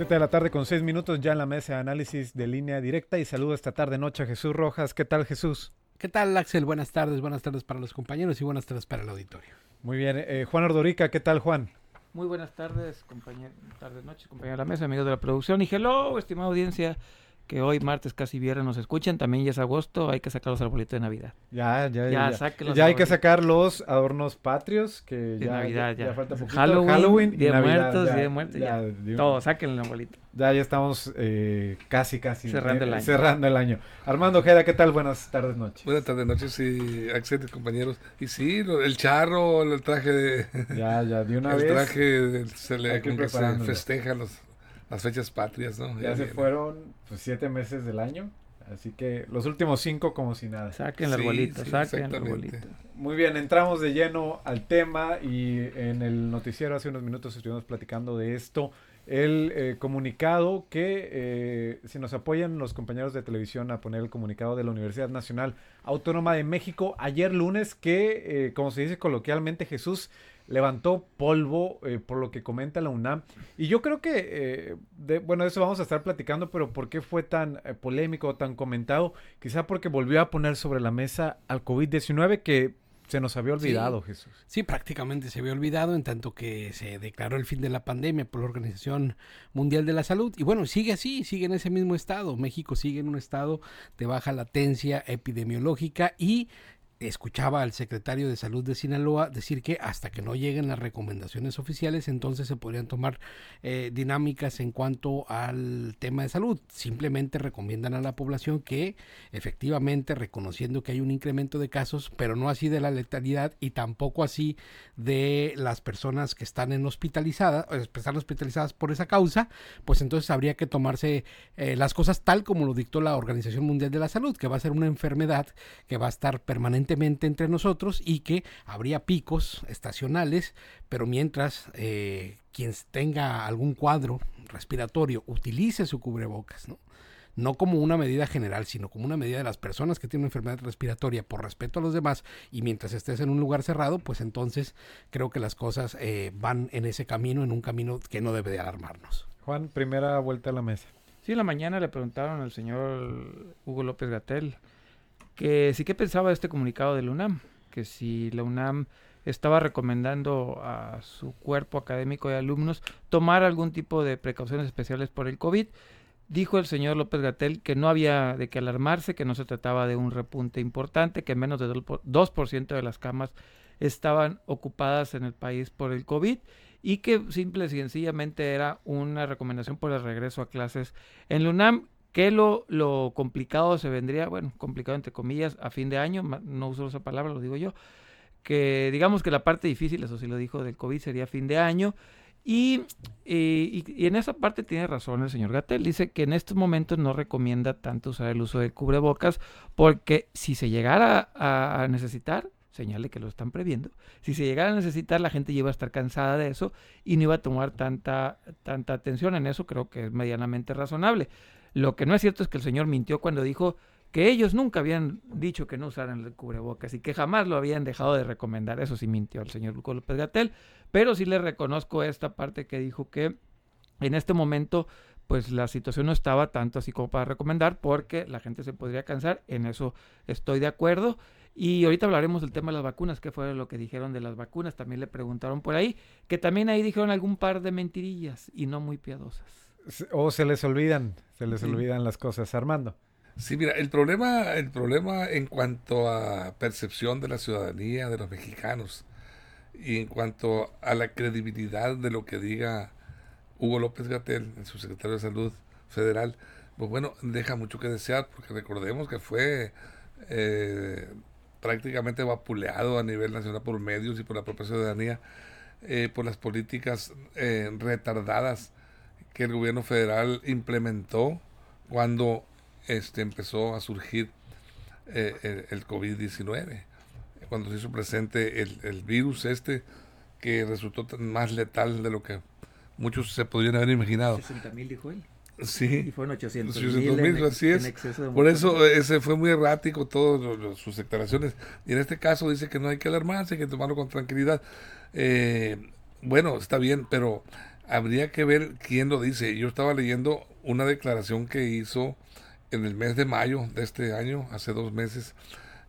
7 de la tarde con 6 minutos ya en la mesa de análisis de línea directa y saludo esta tarde noche a Jesús Rojas. ¿Qué tal Jesús? ¿Qué tal Axel? Buenas tardes, buenas tardes para los compañeros y buenas tardes para el auditorio. Muy bien, eh, Juan Ordorica, ¿qué tal Juan? Muy buenas tardes, compañeros, tardes, noches, compañeros de la mesa, amigos de la producción y hello, estimada audiencia que hoy martes casi viernes nos escuchan, también ya es agosto, hay que sacar los arbolitos de Navidad. Ya, ya, ya. Ya, ya hay que sacar los adornos patrios que ya, Navidad, ya, falta poquito. Halloween, Halloween Día de Navidad, Muertos, ya, Día de Muertos, ya. ya, Todo, saquen el arbolito. Ya, ya estamos eh, casi, casi Cerrando el eh, año. cerrando el año. Armando Ojeda, ¿qué tal? Buenas tardes, noches. Buenas tardes, noches y Axel, compañeros. Y sí, el charro, el traje de. Ya, ya, de una el vez. traje de- se, le, hay que se festeja los, las fechas patrias, ¿no? Ya se viene. fueron pues, siete meses del año, así que los últimos cinco como si nada. Saquen el Sí, arbolito, sí, saquen el arbolito. Muy bien, entramos de lleno al tema y en el noticiero hace unos minutos estuvimos platicando de esto. El eh, comunicado que, eh, si nos apoyan los compañeros de televisión a poner el comunicado de la Universidad Nacional Autónoma de México ayer lunes, que, eh, como se dice coloquialmente, Jesús levantó polvo por lo que comenta la UNAM. Y yo creo que, de- bueno, de eso vamos a estar platicando, pero ¿por qué fue tan polémico, tan comentado? Quizá porque volvió a poner sobre la mesa al COVID-19 que se nos había olvidado, Jesús. Sí, prácticamente se había olvidado en tanto que se declaró el fin de la pandemia por la Organización Mundial de la Salud. Y bueno, sigue así, sigue en ese mismo estado. México sigue en un estado de baja latencia epidemiológica y escuchaba al secretario de Salud de Sinaloa decir que hasta que no lleguen las recomendaciones oficiales, entonces se podrían tomar eh, dinámicas en cuanto al tema de salud. Simplemente recomiendan a la población que efectivamente reconociendo que hay un incremento de casos, pero no así de la letalidad y tampoco así de las personas que están en hospitalizadas, eh, están hospitalizadas por esa causa, pues entonces habría que tomarse eh, las cosas tal como lo dictó la Organización Mundial de la Salud, que va a ser una enfermedad que va a estar permanentemente entre nosotros y que habría picos estacionales, pero mientras eh, quien tenga algún cuadro respiratorio utilice su cubrebocas, ¿no? no como una medida general, sino como una medida de las personas que tienen una enfermedad respiratoria por respeto a los demás y mientras estés en un lugar cerrado, pues entonces creo que las cosas eh, van en ese camino, en un camino que no debe de alarmarnos. Juan, primera vuelta a la mesa. Sí, en la mañana le preguntaron al señor Hugo López Gatel que sí que pensaba este comunicado de la UNAM, que si la UNAM estaba recomendando a su cuerpo académico de alumnos tomar algún tipo de precauciones especiales por el COVID. Dijo el señor López Gatel que no había de qué alarmarse, que no se trataba de un repunte importante, que menos de 2% de las camas estaban ocupadas en el país por el COVID y que simple y sencillamente era una recomendación por el regreso a clases en la UNAM, que lo, lo complicado se vendría, bueno, complicado entre comillas, a fin de año, no uso esa palabra, lo digo yo, que digamos que la parte difícil, eso sí lo dijo, del COVID sería fin de año. Y, y, y en esa parte tiene razón el señor Gatel. Dice que en estos momentos no recomienda tanto usar el uso del cubrebocas porque si se llegara a, a necesitar, señale que lo están previendo, si se llegara a necesitar la gente iba a estar cansada de eso y no iba a tomar tanta, tanta atención en eso, creo que es medianamente razonable. Lo que no es cierto es que el señor mintió cuando dijo que ellos nunca habían dicho que no usaran el cubrebocas y que jamás lo habían dejado de recomendar. Eso sí mintió el señor Hugo López Gatel, pero sí le reconozco esta parte que dijo que en este momento pues la situación no estaba tanto así como para recomendar porque la gente se podría cansar, en eso estoy de acuerdo. Y ahorita hablaremos del tema de las vacunas, que fue lo que dijeron de las vacunas, también le preguntaron por ahí, que también ahí dijeron algún par de mentirillas y no muy piadosas. O se les olvidan, se les Sí. olvidan las cosas. Armando. Sí, mira, el problema, el problema en cuanto a percepción de la ciudadanía, de los mexicanos, y en cuanto a la credibilidad de lo que diga Hugo López Gatel, el subsecretario de Salud Federal, pues bueno, deja mucho que desear, porque recordemos que fue eh, prácticamente vapuleado a nivel nacional por medios y por la propia ciudadanía, eh, por las políticas eh, retardadas que el gobierno federal implementó cuando este, empezó a surgir eh, el, COVID-19, cuando se hizo presente el, el, virus este que resultó más letal de lo que muchos se podrían haber imaginado. 60 mil dijo él. Sí. Y fueron 800 mil. así es. Por eso ese fue muy errático todas sus declaraciones. Y en este caso dice que no hay que alarmarse, hay que tomarlo con tranquilidad. Eh, bueno, está bien, pero habría que ver quién lo dice. Yo estaba leyendo una declaración que hizo en el mes de mayo de este año, hace dos meses,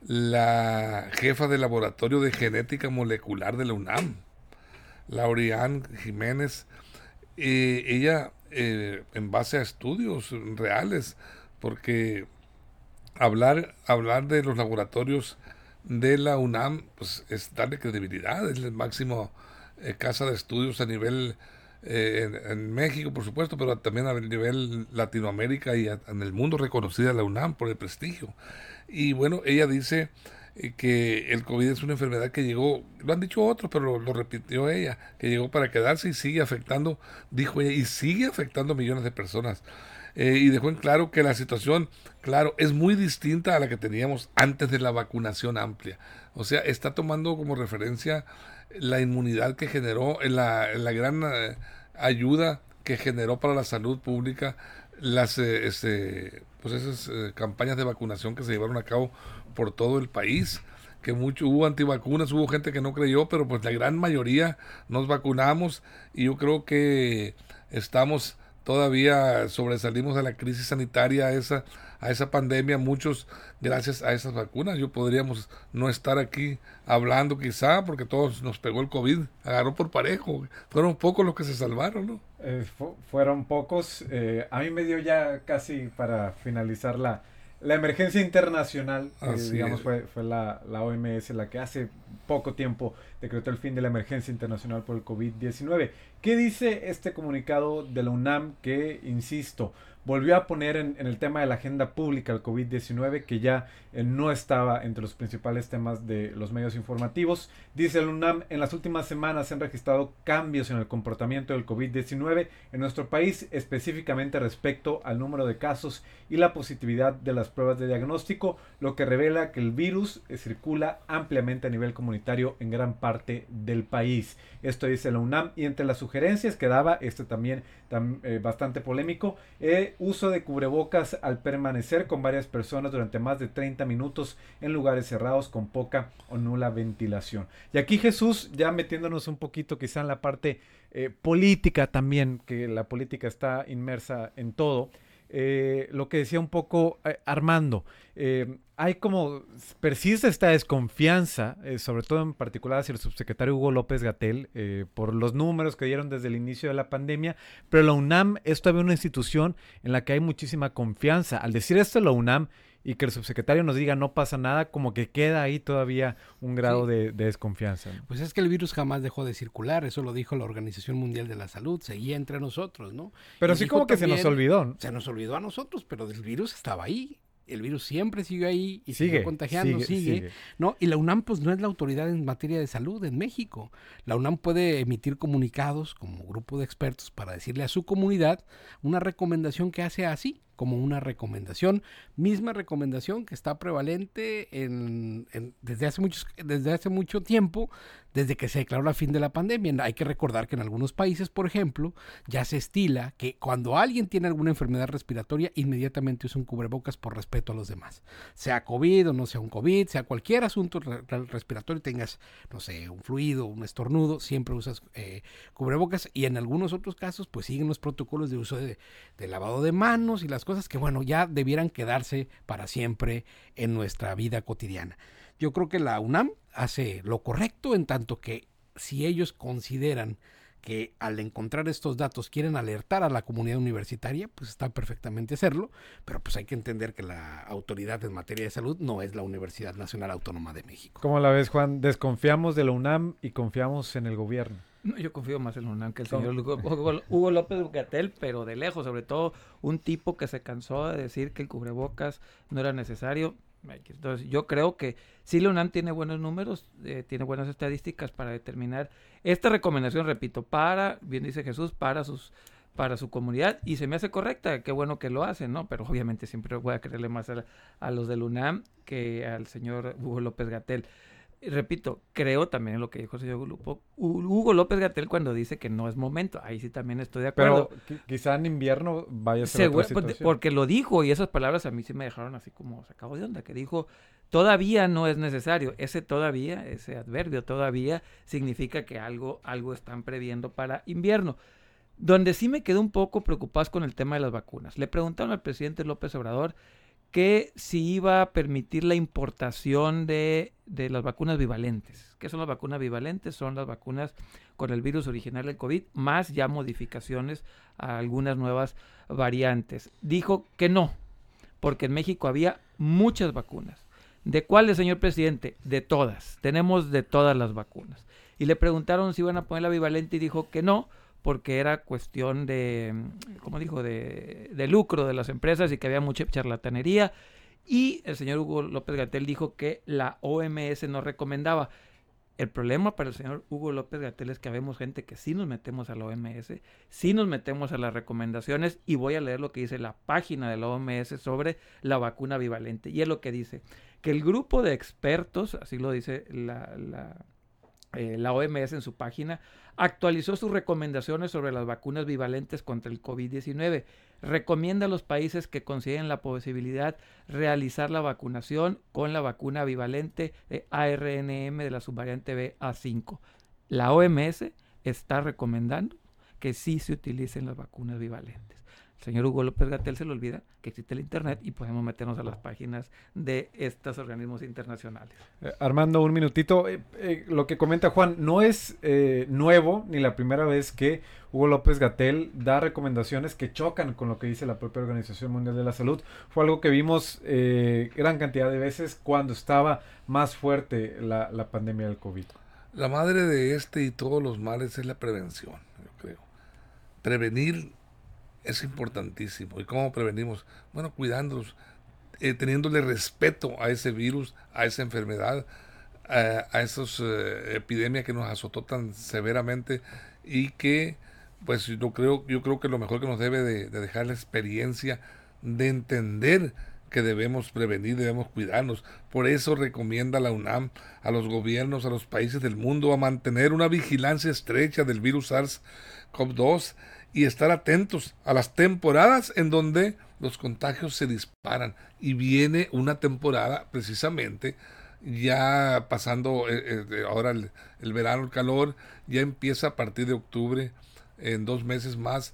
la jefa del laboratorio de genética molecular de la UNAM, Lauriane Jiménez. Ella eh, en base a estudios reales, porque hablar, hablar de los laboratorios de la UNAM pues, es darle credibilidad, es el máximo eh, casa de estudios a nivel eh, en, México, por supuesto, pero también a nivel Latinoamérica y en el mundo reconocida la UNAM por el prestigio. Y bueno, ella dice eh, que el COVID es una enfermedad que llegó, lo han dicho otros, pero lo, repitió ella, que llegó para quedarse y sigue afectando, dijo ella, y sigue afectando a millones de personas. Eh, y dejó en claro que la situación, claro, es muy distinta a la que teníamos antes de la vacunación amplia. O sea, está tomando como referencia la inmunidad que generó, en la, la gran eh, ayuda que generó para la salud pública las este, pues esas campañas de vacunación que se llevaron a cabo por todo el país que mucho hubo antivacunas, hubo gente que no creyó, pero pues la gran mayoría nos vacunamos y yo creo que estamos todavía sobresalimos de la crisis sanitaria esa a esa pandemia muchos gracias a esas vacunas yo podríamos no estar aquí hablando quizá porque todos nos pegó el covid agarró por parejo fueron pocos los que se salvaron no eh, fueron pocos eh, a mí me dio ya casi para finalizar la la emergencia internacional, digamos, fue, fue la, la, OMS la que hace poco tiempo decretó el fin de la emergencia internacional por el COVID-19. ¿Qué dice este comunicado de la UNAM que, insisto, volvió a poner en, el tema de la agenda pública el COVID-19, que ya eh, no estaba entre los principales temas de los medios informativos. Dice el UNAM, en las últimas semanas se han registrado cambios en el comportamiento del COVID-19 en nuestro país, específicamente respecto al número de casos y la positividad de las pruebas de diagnóstico, lo que revela que el virus eh, circula ampliamente a nivel comunitario en gran parte del país. Esto dice la UNAM y entre las sugerencias que daba, este también eh, bastante polémico, uso de cubrebocas al permanecer con varias personas durante más de 30 minutos en lugares cerrados con poca o nula ventilación. Y aquí Jesús, ya metiéndonos un poquito quizá en la parte eh, política también, que la política está inmersa en todo, eh, lo que decía un poco eh, Armando, hay como, persiste esta desconfianza, sobre todo en particular hacia el subsecretario Hugo López Gatel, por los números que dieron desde el inicio de la pandemia, pero la UNAM es todavía una institución en la que hay muchísima confianza. Al decir esto, la UNAM y que el subsecretario nos diga no pasa nada, como que queda ahí todavía un grado de, desconfianza. Pues es que el virus jamás dejó de circular, eso lo dijo la Organización Mundial de la Salud, seguía entre nosotros, ¿no? Pero sí como que se nos olvidó. Se nos olvidó a nosotros, pero el virus estaba ahí el virus siempre sigue ahí y sigue, contagiando, sigue, ¿no? Y la UNAM pues no es la autoridad en materia de salud en México. La UNAM puede emitir comunicados como grupo de expertos para decirle a su comunidad una recomendación que hace así, como una recomendación, misma recomendación que está prevalente en, desde, hace muchos, desde hace mucho tiempo desde que se declaró la fin de la pandemia. Hay que recordar que en algunos países, por ejemplo, ya se estila que cuando alguien tiene alguna enfermedad respiratoria, inmediatamente usa un cubrebocas por respeto a los demás. Sea COVID o no sea un COVID, sea cualquier asunto respiratorio, tengas, no sé, un fluido, un estornudo, siempre usas eh, cubrebocas y en algunos otros casos, pues siguen los protocolos de uso de, de lavado de manos y las cosas que, bueno, ya debieran quedarse para siempre en nuestra vida cotidiana. Yo creo que la UNAM hace lo correcto en tanto que si ellos consideran que al encontrar estos datos quieren alertar a la comunidad universitaria, pues está perfectamente hacerlo, pero pues hay que entender que la autoridad en materia de salud no es la Universidad Nacional Autónoma de México. ¿Cómo la ves, Juan? Desconfiamos de la UNAM y confiamos en el gobierno. No, yo confío más en la UNAM que el señor Hugo, López Gatel, pero de lejos, sobre todo un tipo que se cansó de decir que el cubrebocas no era necesario. Entonces, yo creo que sí la UNAM tiene buenos números, eh, tiene buenas estadísticas para determinar esta recomendación, repito, para, bien dice Jesús, para sus para su comunidad y se me hace correcta, qué bueno que lo hacen, ¿no? Pero obviamente siempre voy a creerle más a, a los del UNAM que al señor Hugo López Gatel repito, creo también en lo que dijo el señor Hugo López Gatel cuando dice que no es momento. Ahí sí también estoy de acuerdo. Pero quizá en invierno vaya a ser otra pues, Porque lo dijo y esas palabras a mí sí me dejaron así como sacado de onda, que dijo, todavía no es necesario. Ese todavía, ese adverbio todavía significa que algo, algo están previendo para invierno. Donde sí me quedé un poco preocupado con el tema de las vacunas. Le preguntaron al presidente López Obrador que si iba a permitir la importación de, las vacunas bivalentes. ¿Qué son las vacunas bivalentes? Son las vacunas con el virus original del COVID, más ya modificaciones a algunas nuevas variantes. Dijo que no, porque en México había muchas vacunas. ¿De cuáles, señor presidente? De todas. Tenemos de todas las vacunas. Y le preguntaron si iban a poner la bivalente y dijo que no, porque era cuestión de, como dijo, de, de, lucro de las empresas y que había mucha charlatanería. Y el señor Hugo López Gatel dijo que la OMS no recomendaba. El problema para el señor Hugo López Gatel es que vemos gente que sí nos metemos a la OMS, sí nos metemos a las recomendaciones y voy a leer lo que dice la página de la OMS sobre la vacuna bivalente. Y es lo que dice, que el grupo de expertos, así lo dice la, la eh, la OMS en su página, actualizó sus recomendaciones sobre las vacunas bivalentes contra el COVID-19. Recomienda a los países que consideren la posibilidad realizar la vacunación con la vacuna bivalente de ARNM de la subvariante BA5. La OMS está recomendando que sí se utilicen las vacunas bivalentes señor Hugo López Gatel se le olvida que existe el Internet y podemos meternos a las páginas de estos organismos internacionales. Eh, Armando, un minutito. Eh, eh, lo que comenta Juan, no es nuevo ni la primera vez que Hugo López Gatel da recomendaciones que chocan con lo que dice la propia Organización Mundial de la Salud. Fue algo que vimos gran cantidad de veces cuando estaba más fuerte la, la pandemia del COVID. La madre de este y todos los males es la prevención, yo creo. Prevenir es importantísimo. ¿Y cómo prevenimos? Bueno, cuidándolos, eh, teniéndole respeto a ese virus, a esa enfermedad, a, esa eh, epidemia que nos azotó tan severamente y que, pues yo creo, yo creo que lo mejor que nos debe de, de dejar la experiencia de entender que debemos prevenir, debemos cuidarnos. Por eso recomienda la UNAM a los gobiernos, a los países del mundo a mantener una vigilancia estrecha del virus SARS-CoV-2 y estar atentos a las temporadas en donde los contagios se disparan. Y viene una temporada precisamente ya pasando eh, eh, ahora el, verano, el calor, ya empieza a partir de octubre, en dos meses más,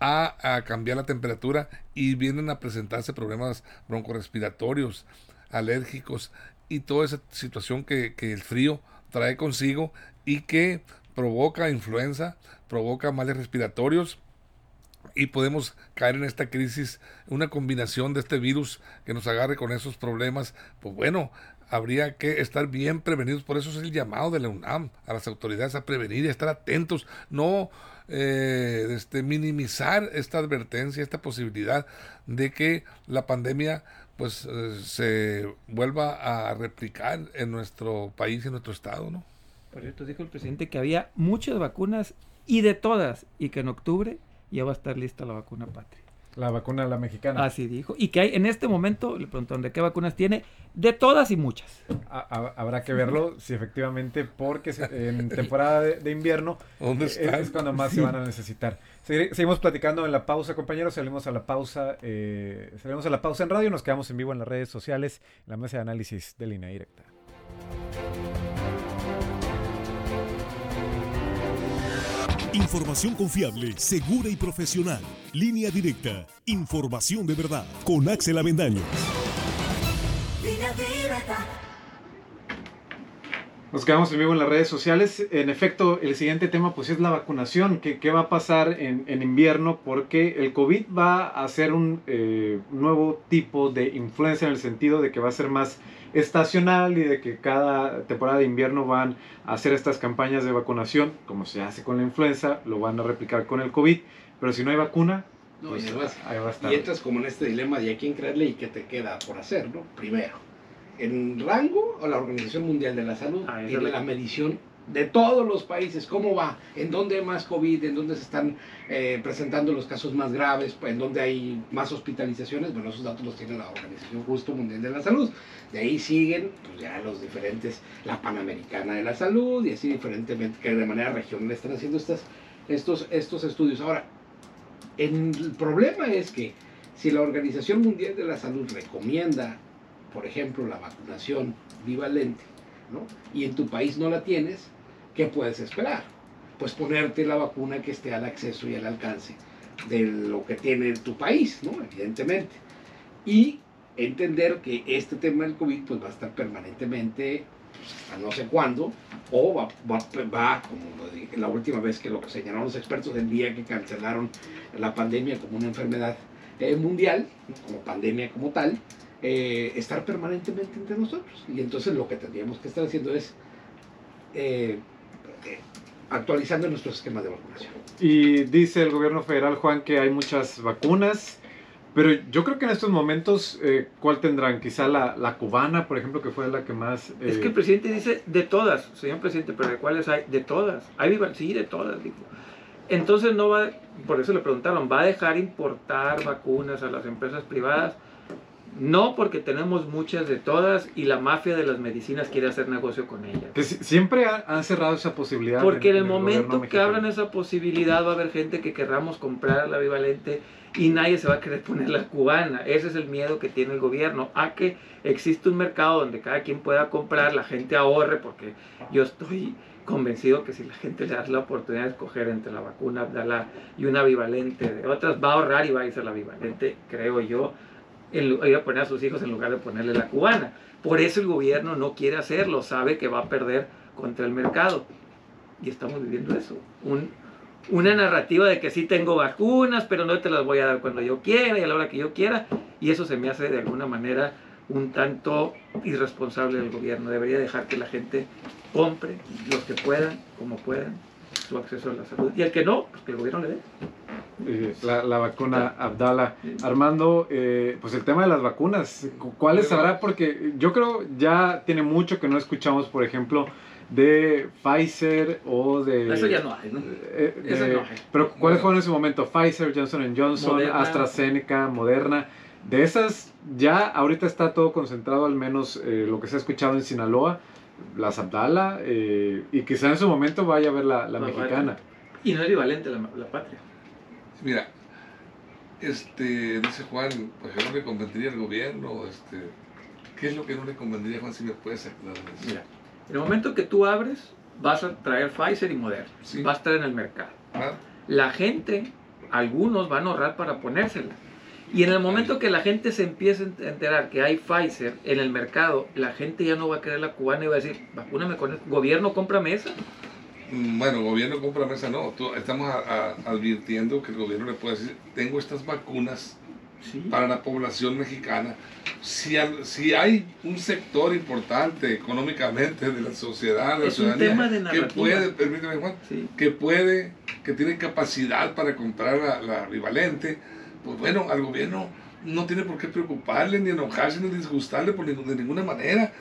a, cambiar la temperatura y vienen a presentarse problemas broncorespiratorios, alérgicos y toda esa situación que, que el frío trae consigo y que provoca influenza, provoca males respiratorios y podemos caer en esta crisis, una combinación de este virus que nos agarre con esos problemas, pues bueno, habría que estar bien prevenidos, por eso es el llamado de la UNAM a las autoridades a prevenir y a estar atentos, no eh, este, minimizar esta advertencia, esta posibilidad de que la pandemia pues eh, se vuelva a replicar en nuestro país y en nuestro estado, ¿no? Por cierto, dijo el presidente que había muchas vacunas y de todas, y que en octubre ya va a estar lista la vacuna patria. La vacuna la mexicana. Así dijo. Y que hay en este momento, le preguntaron de qué vacunas tiene, de todas y muchas. habrá que verlo, si efectivamente, porque en temporada de, invierno es, cuando más se van a necesitar. seguimos platicando en la pausa, compañeros. Salimos a la pausa, eh, salimos a la pausa en radio, nos quedamos en vivo en las redes sociales, en la mesa de análisis de línea directa. Información confiable, segura y profesional. Línea directa. Información de verdad. Con Axel Avendaño. Nos quedamos en vivo en las redes sociales. En efecto, el siguiente tema pues es la vacunación. ¿Qué, va a pasar en, invierno? Porque el COVID va a ser un eh, nuevo tipo de influencia en el sentido de que va a ser más estacional y de que cada temporada de invierno van a hacer estas campañas de vacunación, como se hace con la influenza, lo van a replicar con el COVID, pero si no hay vacuna, pues ahí, va a estar. Y entras como en este dilema de a quién creerle y qué te queda por hacer, ¿no? Primero. en rango a la Organización Mundial de la Salud Ah, y de la medición de todos los países, cómo va, en dónde hay más COVID, en dónde se están eh, presentando los casos más graves, en dónde hay más hospitalizaciones, bueno, esos datos los tiene la Organización Justo Mundial de la Salud. De ahí siguen pues, ya los diferentes, la Panamericana de la Salud y así diferentemente, que de manera regional están haciendo estas, estos, estos estudios. Ahora, el problema es que si la Organización Mundial de la Salud recomienda, por ejemplo, la vacunación bivalente, ¿no? y en tu país no la tienes, ¿qué puedes esperar? Pues ponerte la vacuna que esté al acceso y al alcance de lo que tiene tu país, ¿no? evidentemente. Y entender que este tema del COVID pues, va a estar permanentemente pues, hasta no sé cuándo, o va, va, va, como lo dije la última vez que lo señalaron los expertos el día que cancelaron la pandemia como una enfermedad eh, mundial, como pandemia como tal, eh, estar permanentemente entre nosotros. Y entonces lo que tendríamos que estar haciendo es eh, eh, actualizando nuestros esquemas de vacunación. Y dice el gobierno federal, Juan, que hay muchas vacunas, pero yo creo que en estos momentos, eh, ¿cuál tendrán? Quizá la, la cubana, por ejemplo, que fue la que más... Es eh, que el presidente dice de todas, señor presidente, pero ¿de cuáles hay? De todas. Hay viva- sí, de todas, dijo. Entonces no va, por eso le preguntaron, ¿va a dejar importar vacunas a las empresas privadas? No, porque tenemos muchas de todas y la mafia de las medicinas quiere hacer negocio con ellas. que siempre ha- han cerrado esa posibilidad. Porque en el momento que abran esa posibilidad va a haber gente que querramos comprar la bivalente y nadie se va a querer poner la cubana. Ese es el miedo que tiene el gobierno, a que existe un mercado donde cada quien pueda comprar, la gente ahorre, porque yo estoy convencido que si la gente le da la oportunidad de escoger entre la vacuna y una bivalente de otras, va a ahorrar y va a irse a la bivalente, creo yo, ir a poner a sus hijos en lugar de ponerle la cubana. Por eso el gobierno no quiere hacerlo, sabe que va a perder contra el mercado. Y estamos viviendo eso. Un, una narrativa de que sí tengo vacunas, pero no te las voy a dar cuando yo quiera y a la hora que yo quiera. Y eso se me hace de alguna manera un tanto irresponsable del gobierno. Debería dejar que la gente compre, los que puedan, como puedan, su acceso a la salud. Y el que no, pues que el gobierno le dé. Eh, la, la vacuna Abdala. Armando, eh, pues el tema de las vacunas, cu- ¿cuáles habrá? Porque yo creo ya tiene mucho que no escuchamos, por ejemplo, de Pfizer o de... Eso ya no hay, ¿no? Eh, Eso de- no hay. Pero ¿cuáles fueron en su momento? Pfizer, Johnson Johnson, Moderna. AstraZeneca, Moderna. De esas ya ahorita está todo concentrado, al menos eh, lo que se ha escuchado en Sinaloa, las Abdala, eh, y quizá en su momento vaya a ver la, la La mexicana. Y no es equivalente la, la patria. Mira, este, dice Juan, pues que no le convendría al gobierno, este, ¿qué es lo que no le convendría, Juan, si me puedes aclarar eso? Mira, en el momento que tú abres, vas a traer Pfizer y Moderna. Sí. Va a estar en el mercado. Ah, La gente, algunos van a ahorrar para ponérsela. Y en el momento que la gente se empiece a enterar que hay Pfizer en el mercado, la gente ya no va a querer la cubana y va a decir, vacúname con esto. Gobierno, cómprame esa. Mm, Bueno, gobierno compra mesa, no. Tú- estamos a- a- advirtiendo que el gobierno le puede decir, tengo estas vacunas Sí. para la población mexicana. Si, al- si hay un sector importante económicamente de la sociedad, de la Es ciudadanía, que puede, permíteme Juan, Sí. que puede, que tiene capacidad para comprar la, la bivalente, pues bueno, al gobierno no tiene por qué preocuparle, ni enojarse, ni disgustarle por de ninguna manera.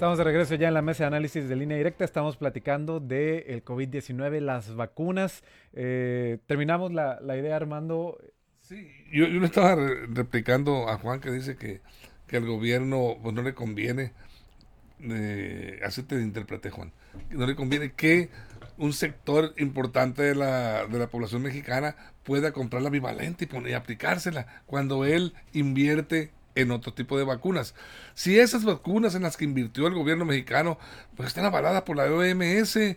Estamos de regreso ya en la mesa de análisis de línea directa. Estamos platicando del el COVID-19, las vacunas. Eh, terminamos la, idea, Armando. Sí, yo, yo le estaba re- replicando a Juan que dice que, que al gobierno pues, no le conviene, eh, así te interpreté Juan, no le conviene que un sector importante de la, de la población mexicana pueda comprar la bivalente y, poner, y aplicársela cuando él invierte en otro tipo de vacunas. Si esas vacunas en las que invirtió el gobierno mexicano pues están avaladas por la OMS y,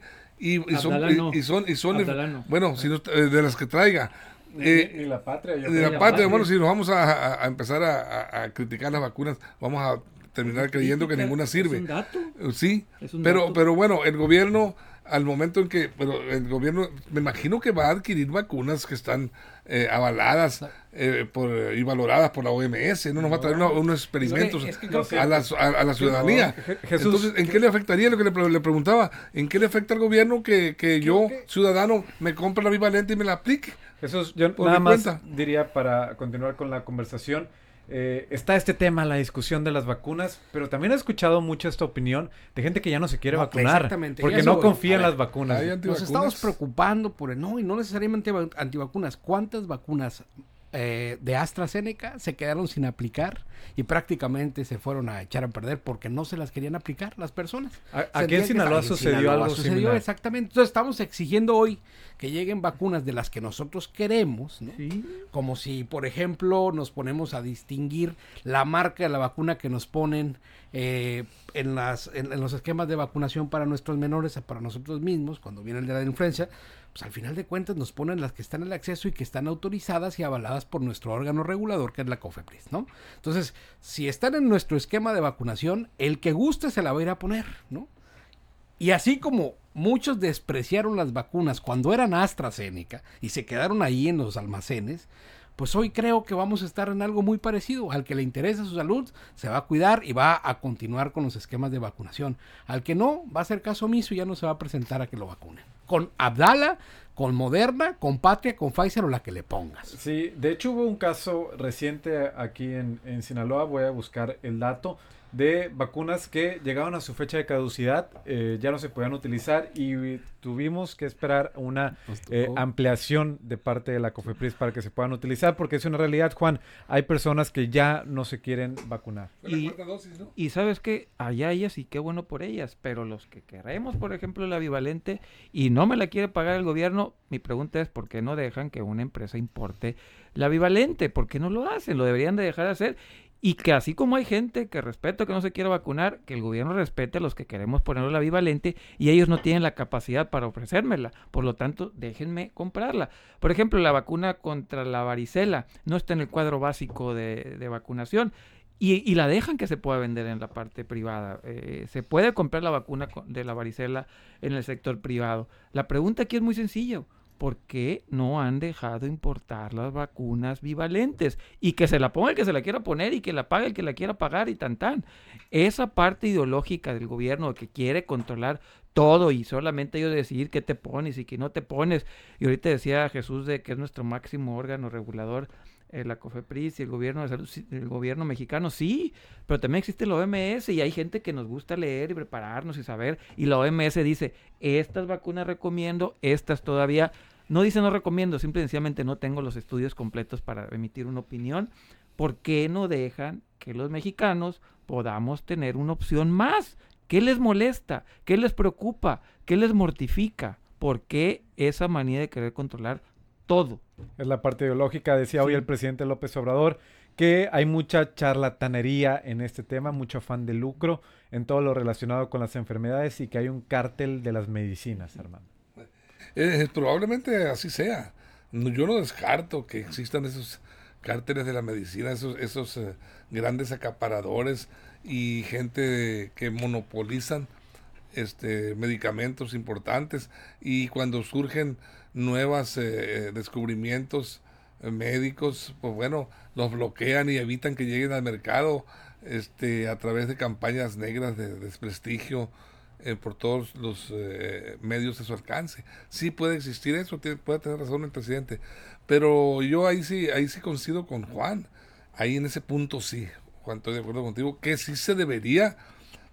y son, y- son, y son Abdala no. bueno, si no- eh, de las que traiga. Eh, y la patria. de la parte, bueno, si nos vamos a, a- a empezar a, a- a criticar las vacunas, vamos a terminar creyendo que ninguna sirve. Es un dato. Sí, Es un pero, dato. pero bueno, el gobierno, al momento en que, pero el gobierno, me imagino que va a adquirir vacunas que están eh, avaladas eh, por, y valoradas por la OMS, no nos va a traer unos experimentos a, la, a, la ciudadanía. Entonces, ¿en qué le afectaría lo que le, preguntaba? ¿En qué le afecta al gobierno que, que yo, ciudadano, me compre la bivalente y me la aplique? Jesús, yo nada más diría para continuar con la conversación, eh, está este tema, la discusión de las vacunas, pero también he escuchado mucho esta opinión de gente que ya no se quiere vacunar exactamente, porque no confía en las vacunas. Nos estamos preocupando por el no y no necesariamente antivacunas. ¿Cuántas vacunas eh, de AstraZeneca se quedaron sin aplicar y prácticamente se fueron a echar a perder porque no se las querían aplicar las personas. Aquí en Sinaloa sucedió algo sucedió exactamente. Entonces estamos exigiendo hoy que lleguen vacunas de las que nosotros queremos, como si, por ejemplo, nos ponemos a distinguir la marca de la vacuna que nos ponen eh, en, las, en, en, los esquemas de vacunación para nuestros menores, para nosotros mismos, cuando viene el de la influencia, pues al final de cuentas nos ponen las que están en el acceso y que están autorizadas y avaladas por nuestro órgano regulador, que es la COFEPRIS, ¿no? Entonces, si están en nuestro esquema de vacunación, el que guste se la va a ir a poner, ¿no? Y así como muchos despreciaron las vacunas cuando eran AstraZeneca y se quedaron ahí en los almacenes, pues hoy creo que vamos a estar en algo muy parecido. Al que le interesa su salud, se va a cuidar y va a continuar con los esquemas de vacunación. Al que no, va a hacer caso omiso y ya no se va a presentar a que lo vacunen. Con Abdala, con Moderna, con Patria, con Pfizer o la que le pongas. Sí, de hecho hubo un caso reciente aquí en, en Sinaloa, voy a buscar el dato, de vacunas que llegaban a su fecha de caducidad, eh, ya no se podían utilizar y tuvimos que esperar una eh, ampliación de parte de la COFEPRIS para que se puedan utilizar, porque es una realidad, Juan, hay personas que ya no se quieren vacunar. Y, y sabes que allá ellas y qué bueno por ellas, pero los que queremos, por ejemplo, la bivalente y no me la quiere pagar el gobierno, mi pregunta es por qué no dejan que una empresa importe la bivalente, ¿por qué no lo hacen? Lo deberían de dejar de hacer y que así como hay gente que respeta que no se quiere vacunar, que el gobierno respete a los que queremos ponerle la bivalente y ellos no tienen la capacidad para ofrecérmela. Por lo tanto, déjenme comprarla. Por ejemplo, la vacuna contra la varicela no está en el cuadro básico de, vacunación. Y, la dejan que se pueda vender en la parte privada. Eh, se puede comprar la vacuna de la varicela en el sector privado. La pregunta aquí es muy sencillo. ¿Por qué no han dejado importar las vacunas bivalentes? Y que se la ponga el que se la quiera poner y que la pague el que la quiera pagar y tan tan. Esa parte ideológica del gobierno que quiere controlar todo y solamente ellos decidir qué te pones y qué no te pones. Y ahorita decía Jesús de que es nuestro máximo órgano regulador eh, la COFEPRIS y el gobierno de salud, el gobierno mexicano, sí, pero también existe la OMS y hay gente que nos gusta leer y prepararnos y saber, y la OMS dice, estas vacunas recomiendo, estas todavía no dice no recomiendo, simple y sencillamente no tengo los estudios completos para emitir una opinión. ¿Por qué no dejan que los mexicanos podamos tener una opción más? ¿Qué les molesta? ¿Qué les preocupa? ¿Qué les mortifica? ¿Por qué esa manía de querer controlar todo? Es la parte ideológica, decía hoy el presidente López Obrador, que hay mucha charlatanería en este tema, mucho afán de lucro en todo lo relacionado con las enfermedades y que hay un cártel de las medicinas, hermano. Eh, probablemente así sea. yo no descarto que existan esos cárteles de la medicina, esos, esos eh, grandes acaparadores y gente que monopolizan este, medicamentos importantes y cuando surgen nuevos eh, descubrimientos médicos, pues bueno, los bloquean y evitan que lleguen al mercado este, a través de campañas negras de desprestigio eh, por todos los eh, medios de su alcance. Sí puede existir eso, puede tener razón el presidente, pero yo ahí sí, ahí sí coincido con Juan, ahí en ese punto sí, Juan, estoy de acuerdo contigo, que sí se debería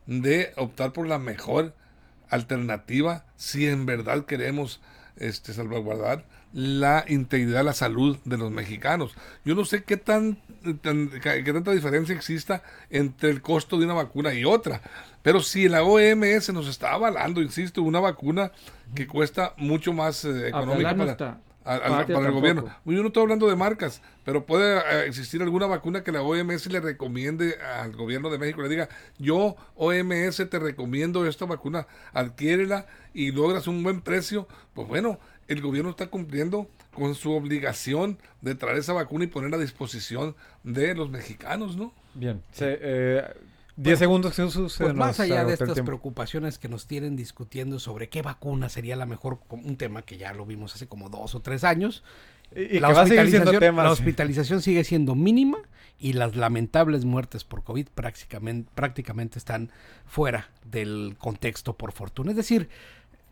de optar por la mejor alternativa si en verdad queremos este, salvaguardar la integridad, la salud de los mexicanos. Yo no sé qué, tan, qué tanta diferencia exista entre el costo de una vacuna y otra, pero si la OMS nos está avalando, insisto, una vacuna que cuesta mucho más eh, económica para, para el gobierno. Yo no estoy hablando de marcas, pero puede eh, existir alguna vacuna que la OMS le recomiende al gobierno de México, le diga, yo OMS te recomiendo esta vacuna, adquiérela y logras un buen precio. Pues bueno, el gobierno está cumpliendo con su obligación de traer esa vacuna y ponerla a disposición de los mexicanos, ¿no? Bien, se, eh, 10 segundos, Jesús. Pues más allá de estas preocupaciones que nos tienen discutiendo sobre qué vacuna sería la mejor, un tema que ya lo vimos hace como dos o tres años, Y, y la, que hospitalización, la hospitalización sigue siendo mínima y las lamentables muertes por COVID prácticamente, prácticamente están fuera del contexto por fortuna. Es decir,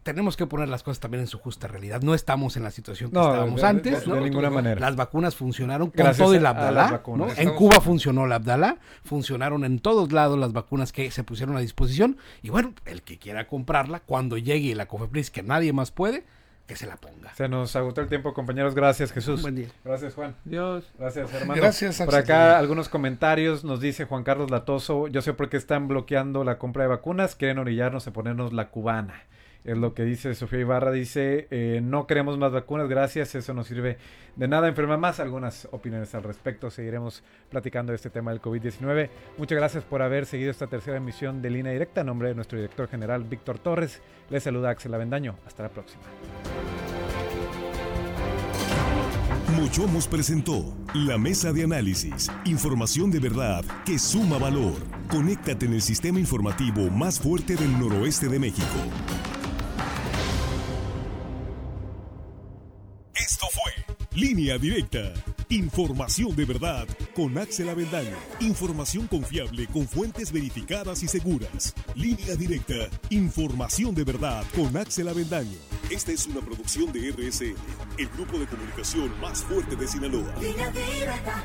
tenemos que poner las cosas también en su justa realidad. No estamos en la situación que No, estábamos de- de- antes. de ¿no? ninguna manera. Las vacunas funcionaron con Gracias todo el Abdalá. En Cuba funcionó el Abdalá, funcionaron en todos lados las vacunas que se pusieron a disposición. Y bueno, el que quiera comprarla, cuando llegue la COFEPRIS, que nadie más puede, que se la ponga. Se nos agotó el tiempo, compañeros. Gracias, Jesús. Buen día. Gracias, Juan. Dios. Gracias, hermano. Gracias, Por acá algunos comentarios. Nos dice Juan Carlos Latoso. Yo sé por qué están bloqueando la compra de vacunas. Quieren orillarnos a ponernos la cubana. Es lo que dice Sofía Ibarra. Dice, eh, no queremos más vacunas, gracias. Eso no sirve de nada. Enferma más. Algunas opiniones al respecto. Seguiremos platicando de este tema del COVID-19. Muchas gracias por haber seguido esta tercera emisión de Línea Directa. En nombre de nuestro director general, Víctor Torres. Les saluda Axel Avendaño. Hasta la próxima. Mochomos presentó la mesa de análisis. Información de verdad que suma valor. Conéctate en el sistema informativo más fuerte del noroeste de México. Línea Directa. Información de verdad con Axel Avendaño. Información confiable con fuentes verificadas y seguras. Línea Directa. Información de verdad con Axel Avendaño. Esta es una producción de RSN, el grupo de comunicación más fuerte de Sinaloa. Línea directa.